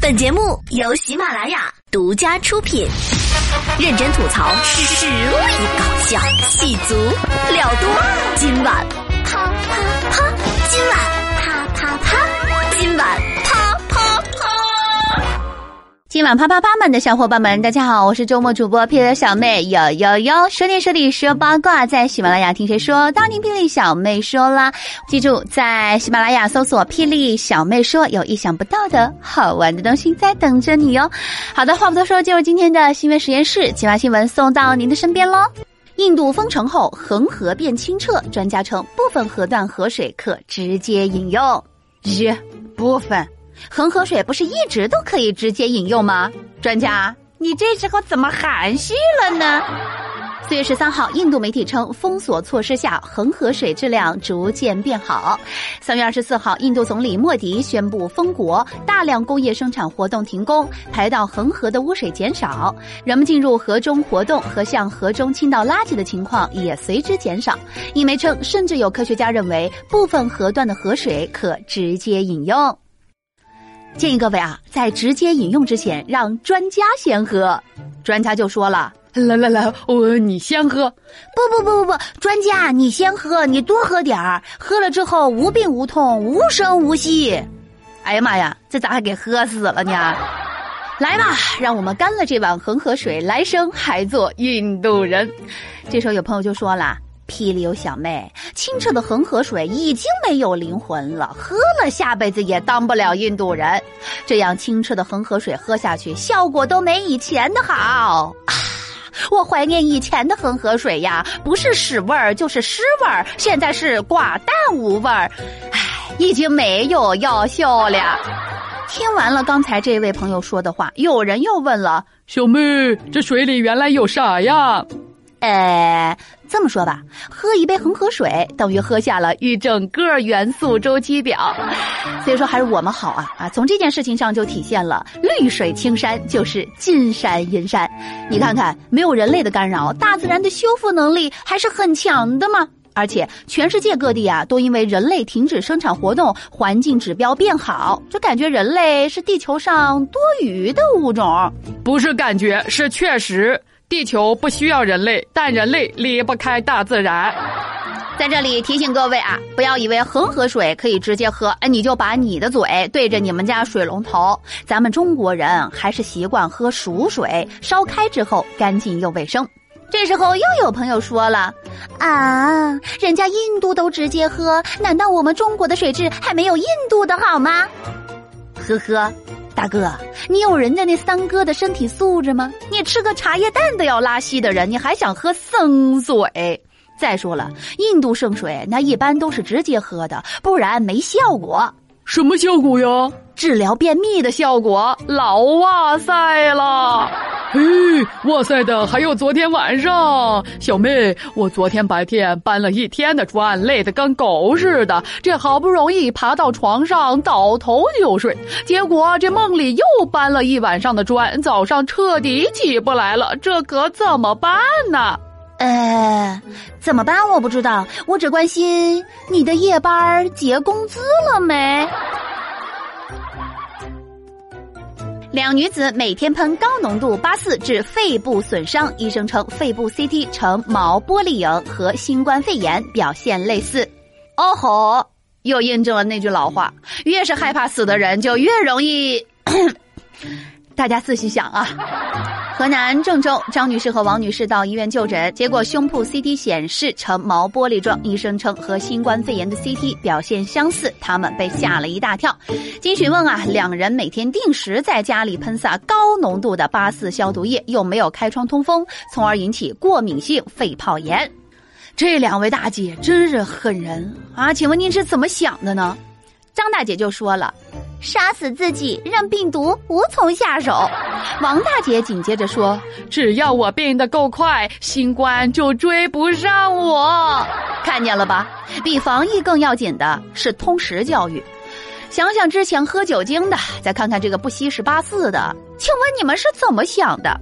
本节目由喜马拉雅独家出品，认真吐槽，实力搞笑，戏足了多。今晚啪啪啪，今晚今晚啪啪啪们的小伙伴们，大家好，我是周末主播霹雳小妹，有有有，说点说理说八卦，在喜马拉雅听谁说，当听霹雳小妹说啦。记住，在喜马拉雅搜索“霹雳小妹说”，有意想不到的好玩的东西在等着你哟。好的，话不多说，进入今天的新闻实验室，今晚新闻送到您的身边喽。印度封城后，恒河变清澈，专家称部分河段河水可直接饮用。一部分。恒河水不是一直都可以直接饮用吗？专家，你这时候怎么含蓄了呢？四月十三号，印度媒体称，封锁措施下，恒河水质量逐渐变好。三月二十四号，印度总理莫迪宣布封国，大量工业生产活动停工，排到恒河的污水减少，人们进入河中活动和向河中倾倒垃圾的情况也随之减少。印媒称，甚至有科学家认为，部分河段的河水可直接饮用。建议各位啊，在直接饮用之前，让专家先喝。专家就说了：“来来来，我你先喝。”不不不不不，专家你先喝，你多喝点儿，喝了之后无病无痛，无声无息。哎呀妈呀，这咋还给喝死了呢？来吧，让我们干了这碗恒河水，来生还做印度人。这时候有朋友就说了。霹雳有小妹，清澈的恒河水已经没有灵魂了，喝了下辈子也当不了印度人。这样清澈的恒河水喝下去，效果都没以前的好。啊，我怀念以前的恒河水呀，不是屎味儿就是湿味儿，现在是寡淡无味儿，唉，已经没有药效了。听完了刚才这位朋友说的话，有人又问了：小妹，这水里原来有啥呀？呃，这么说吧，喝一杯恒河水等于喝下了一整个元素周期表，所以说还是我们好啊啊！从这件事情上就体现了绿水青山就是金山银山。你看看，没有人类的干扰，大自然的修复能力还是很强的嘛。而且全世界各地啊，都因为人类停止生产活动，环境指标变好，就感觉人类是地球上多余的物种。不是感觉，是确实。地球不需要人类，但人类离不开大自然。在这里提醒各位啊，不要以为恒河水可以直接喝，哎，你就把你的嘴对着你们家水龙头。咱们中国人还是习惯喝熟水，烧开之后干净又卫生。这时候又有朋友说了，啊，人家印度都直接喝，难道我们中国的水质还没有印度的好吗？呵呵。大哥，你有人家那三哥的身体素质吗？你吃个茶叶蛋都要拉稀的人，你还想喝生水？再说了，印度圣水那一般都是直接喝的，不然没效果。什么效果呀？治疗便秘的效果。老哇塞了！嘿，哇塞的还有昨天晚上，小妹，我昨天白天搬了一天的砖，累得跟狗似的。这好不容易爬到床上倒头就睡，结果这梦里又搬了一晚上的砖，早上彻底起不来了。这可怎么办呢？呃，怎么办？我不知道，我只关心你的夜班结工资了没。两女子每天喷高浓度八四致肺部损伤，医生称肺部 CT 呈毛玻璃影和新冠肺炎表现类似。哦吼，又印证了那句老话：越是害怕死的人，就越容易。大家仔细想啊。河南郑州张女士和王女士到医院就诊，结果胸部 CT 显示呈毛玻璃状，医生称和新冠肺炎的 CT 表现相似，他们被吓了一大跳。经询问啊，两人每天定时在家里喷洒高浓度的八四消毒液，又没有开窗通风，从而引起过敏性肺泡炎。这两位大姐真是狠人啊！请问您是怎么想的呢？张大姐就说了。杀死自己，让病毒无从下手。王大姐紧接着说：“只要我病得够快，新冠就追不上我。”看见了吧？比防疫更要紧的是通识教育。想想之前喝酒精的，再看看这个不稀释八四的，请问你们是怎么想的？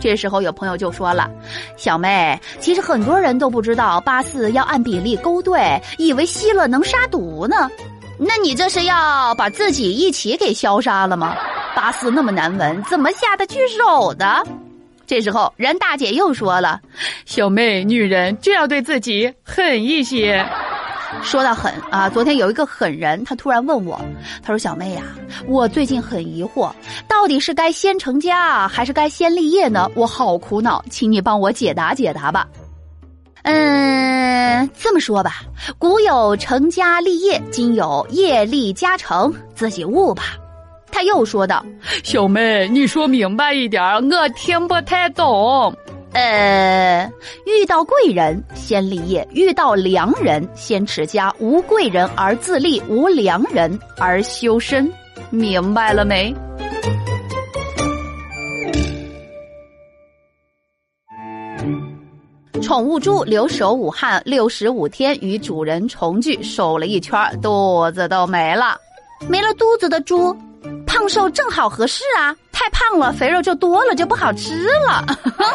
这时候有朋友就说了：“小妹，其实很多人都不知道八四要按比例勾兑，以为吸了能杀毒呢。”那你这是要把自己一起给消杀了吗？八字那么难闻，怎么下得去手的？这时候，任大姐又说了：“小妹，女人就要对自己狠一些。”说到狠啊，昨天有一个狠人，他突然问我，他说：“小妹呀，我最近很疑惑，到底是该先成家还是该先立业呢？我好苦恼，请你帮我解答解答吧。”嗯，这么说吧，古有成家立业，今有业立家成，自己悟吧。他又说道：“小妹，你说明白一点，我听不太懂。”呃，遇到贵人先立业，遇到良人先持家。无贵人而自立，无良人而修身。明白了没？宠物猪留守武汉六十五天，与主人重聚，瘦了一圈，肚子都没了。没了肚子的猪。胖瘦正好合适啊！太胖了，肥肉就多了，就不好吃了。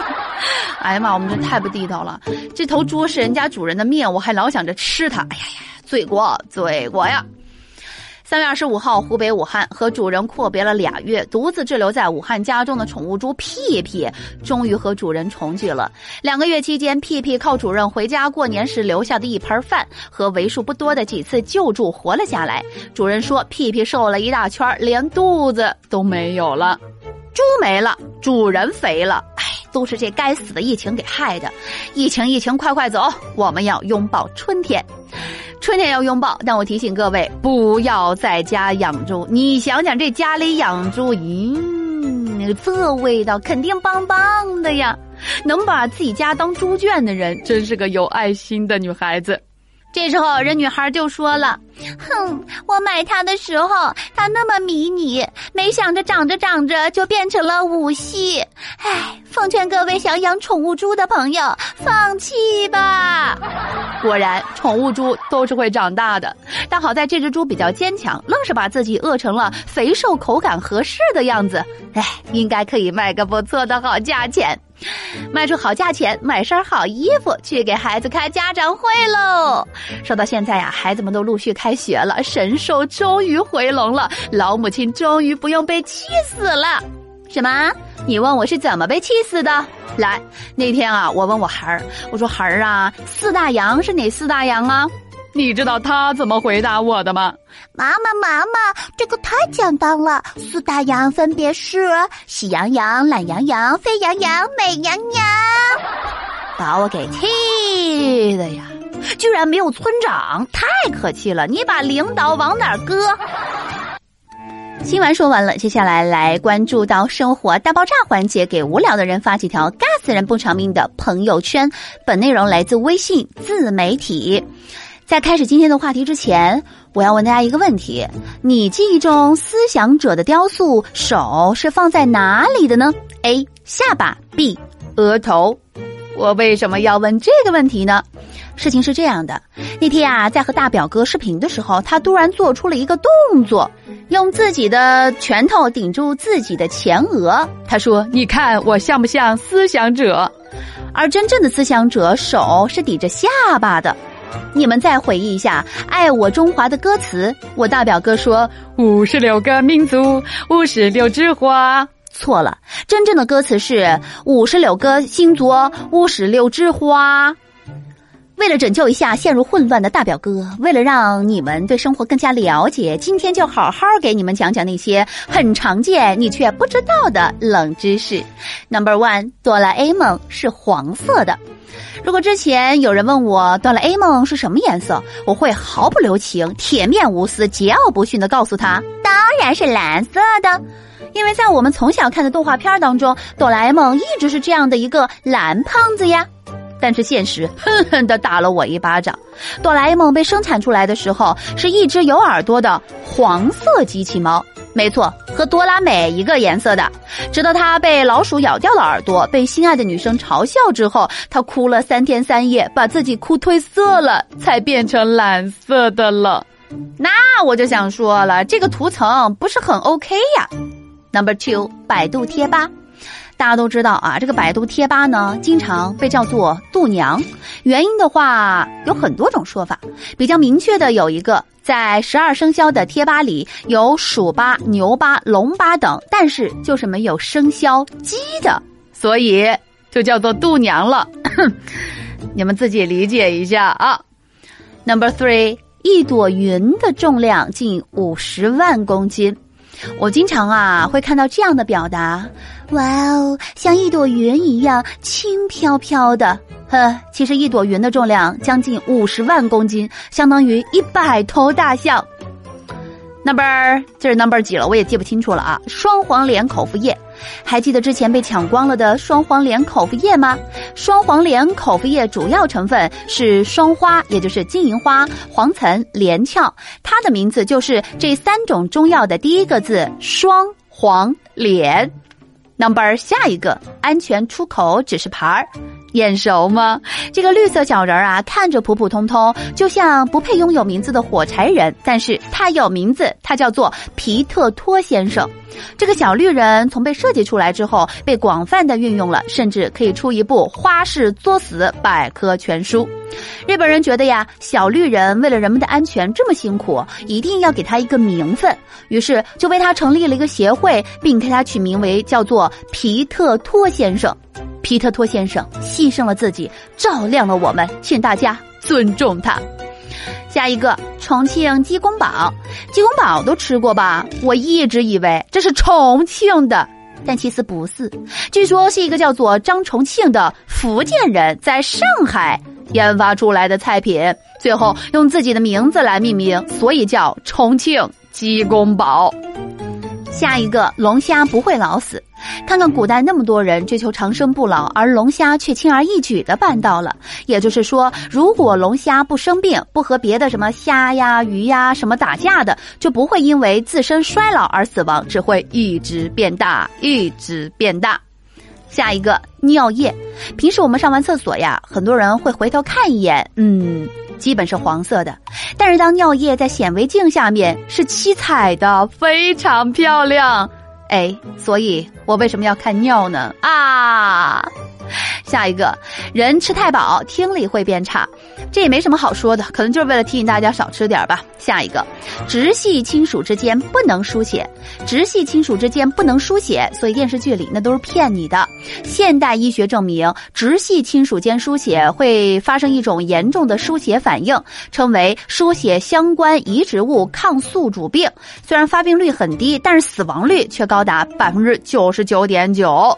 哎呀妈，我们这太不地道了！这头猪是人家主人的面，我还老想着吃它。哎呀呀，罪过，罪过呀！三月二十五号，湖北武汉和主人阔别了俩月，独自滞留在武汉家中的宠物猪屁屁，终于和主人重聚了。两个月期间，屁屁靠主人回家过年时留下的一盆饭和为数不多的几次救助活了下来。主人说，屁屁瘦了一大圈，连肚子都没有了。猪没了，主人肥了。哎，都是这该死的疫情给害的！疫情，疫情，快快走！我们要拥抱春天。春天要拥抱，但我提醒各位不要在家养猪。你想想，这家里养猪，咦，这味道肯定棒棒的呀！能把自己家当猪圈的人，真是个有爱心的女孩子。这时候，人女孩就说了：“哼，我买它的时候，它那么迷你，没想着长着长着就变成了五系。唉，奉劝各位想养宠物猪的朋友，放弃吧。”果然，宠物猪都是会长大的，但好在这只猪比较坚强，愣是把自己饿成了肥瘦口感合适的样子。唉，应该可以卖个不错的好价钱。卖出好价钱，买身好衣服，去给孩子开家长会喽！说到现在呀，孩子们都陆续开学了，神兽终于回笼了，老母亲终于不用被气死了。什么？你问我是怎么被气死的？来，那天啊，我问我孩儿，我说孩儿啊，四大洋是哪四大洋啊？你知道他怎么回答我的吗？妈妈，妈妈，这个太简单了。四大洋分别是喜羊羊、懒羊羊、沸羊羊、美羊羊。把我给气的呀！居然没有村长，太可气了！你把领导往哪儿搁？新闻说完了，接下来来关注到生活大爆炸环节，给无聊的人发几条尬死人不偿命的朋友圈。本内容来自微信自媒体。在开始今天的话题之前，我要问大家一个问题：你记忆中思想者的雕塑手是放在哪里的呢？A. 下巴 B. 额头。我为什么要问这个问题呢？事情是这样的，那天啊，在和大表哥视频的时候，他突然做出了一个动作，用自己的拳头顶住自己的前额。他说：“你看我像不像思想者？”而真正的思想者手是抵着下巴的。你们再回忆一下《爱我中华》的歌词，我大表哥说五十六个民族，五十六枝花。错了，真正的歌词是五十六个星座，五十六枝花。为了拯救一下陷入混乱的大表哥，为了让你们对生活更加了解，今天就好好给你们讲讲那些很常见你却不知道的冷知识。Number one，哆啦 A 梦是黄色的。如果之前有人问我哆啦 A 梦是什么颜色，我会毫不留情、铁面无私、桀骜不驯的告诉他，当然是蓝色的，因为在我们从小看的动画片当中，哆啦 A 梦一直是这样的一个蓝胖子呀。但是现实狠狠地打了我一巴掌，哆啦 A 梦被生产出来的时候是一只有耳朵的黄色机器猫。没错，和多拉美一个颜色的。直到他被老鼠咬掉了耳朵，被心爱的女生嘲笑之后，他哭了三天三夜，把自己哭褪色了，才变成蓝色的了。那我就想说了，这个图层不是很 OK 呀。Number two，百度贴吧。大家都知道啊，这个百度贴吧呢，经常被叫做“度娘”。原因的话有很多种说法，比较明确的有一个。在十二生肖的贴吧里有鼠吧、牛吧、龙吧等，但是就是没有生肖鸡的，所以就叫做度娘了。你们自己理解一下啊。Number three，一朵云的重量近五十万公斤。我经常啊会看到这样的表达，哇哦，像一朵云一样轻飘飘的。呵，其实一朵云的重量将近五十万公斤，相当于一百头大象。Number 这是 Number 几了？我也记不清楚了啊。双黄连口服液，还记得之前被抢光了的双黄连口服液吗？双黄连口服液主要成分是双花，也就是金银花、黄岑、连翘，它的名字就是这三种中药的第一个字双黄连。Number 下一个安全出口指示牌儿。眼熟吗？这个绿色小人儿啊，看着普普通通，就像不配拥有名字的火柴人，但是他有名字，他叫做皮特托先生。这个小绿人从被设计出来之后，被广泛的运用了，甚至可以出一部花式作死百科全书。日本人觉得呀，小绿人为了人们的安全这么辛苦，一定要给他一个名分，于是就为他成立了一个协会，并给他取名为叫做皮特托先生。皮特托先生牺牲了自己，照亮了我们，请大家尊重他。下一个，重庆鸡公煲，鸡公煲都吃过吧？我一直以为这是重庆的，但其实不是。据说是一个叫做张重庆的福建人在上海研发出来的菜品，最后用自己的名字来命名，所以叫重庆鸡公煲。下一个，龙虾不会老死。看看古代那么多人追求长生不老，而龙虾却轻而易举的办到了。也就是说，如果龙虾不生病，不和别的什么虾呀、鱼呀什么打架的，就不会因为自身衰老而死亡，只会一直变大，一直变大。下一个尿液，平时我们上完厕所呀，很多人会回头看一眼，嗯，基本是黄色的。但是当尿液在显微镜下面是七彩的，非常漂亮。哎，所以我为什么要看尿呢？啊，下一个人吃太饱，听力会变差，这也没什么好说的，可能就是为了提醒大家少吃点吧。下一个，直系亲属之间不能输血，直系亲属之间不能输血，所以电视剧里那都是骗你的。现代医学证明，直系亲属间输血会发生一种严重的输血反应，称为输血相关移植物抗宿主病。虽然发病率很低，但是死亡率却高达百分之九十九点九。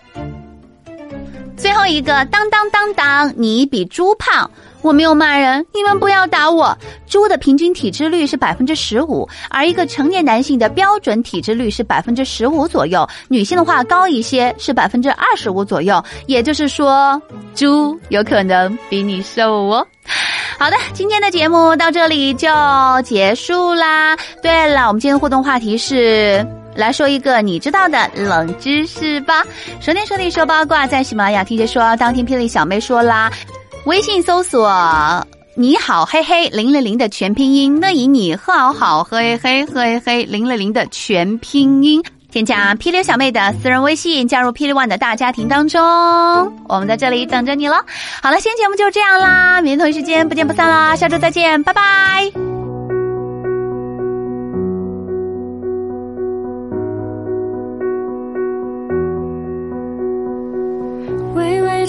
最后一个，当当当当，你比猪胖。我没有骂人，你们不要打我。猪的平均体脂率是百分之十五，而一个成年男性的标准体脂率是百分之十五左右，女性的话高一些，是百分之二十五左右。也就是说，猪有可能比你瘦哦。好的，今天的节目到这里就结束啦。对了，我们今天的互动话题是来说一个你知道的冷知识吧。说天说地说八卦，在喜马拉雅听谁说？当听霹雳小妹说啦。微信搜索“你好嘿嘿零零零”的全拼音，那以你好好嘿嘿嘿嘿零零零的全拼音，添加霹雳小妹的私人微信，加入霹雳 one 的大家庭当中。我们在这里等着你了。好了，今天节目就这样啦，明天同一时间不见不散啦，下周再见，拜拜。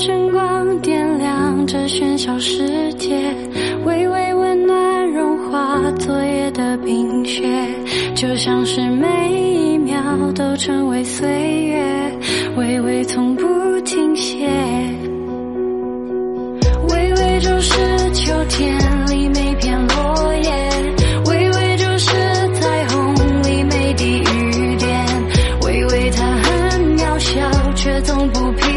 晨光点亮这喧嚣世界，微微温暖融化昨夜的冰雪，就像是每一秒都成为岁月，微微从不停歇。微微就是秋天里每片落叶，微微就是彩虹里每滴雨点，微微它很渺小，却从不疲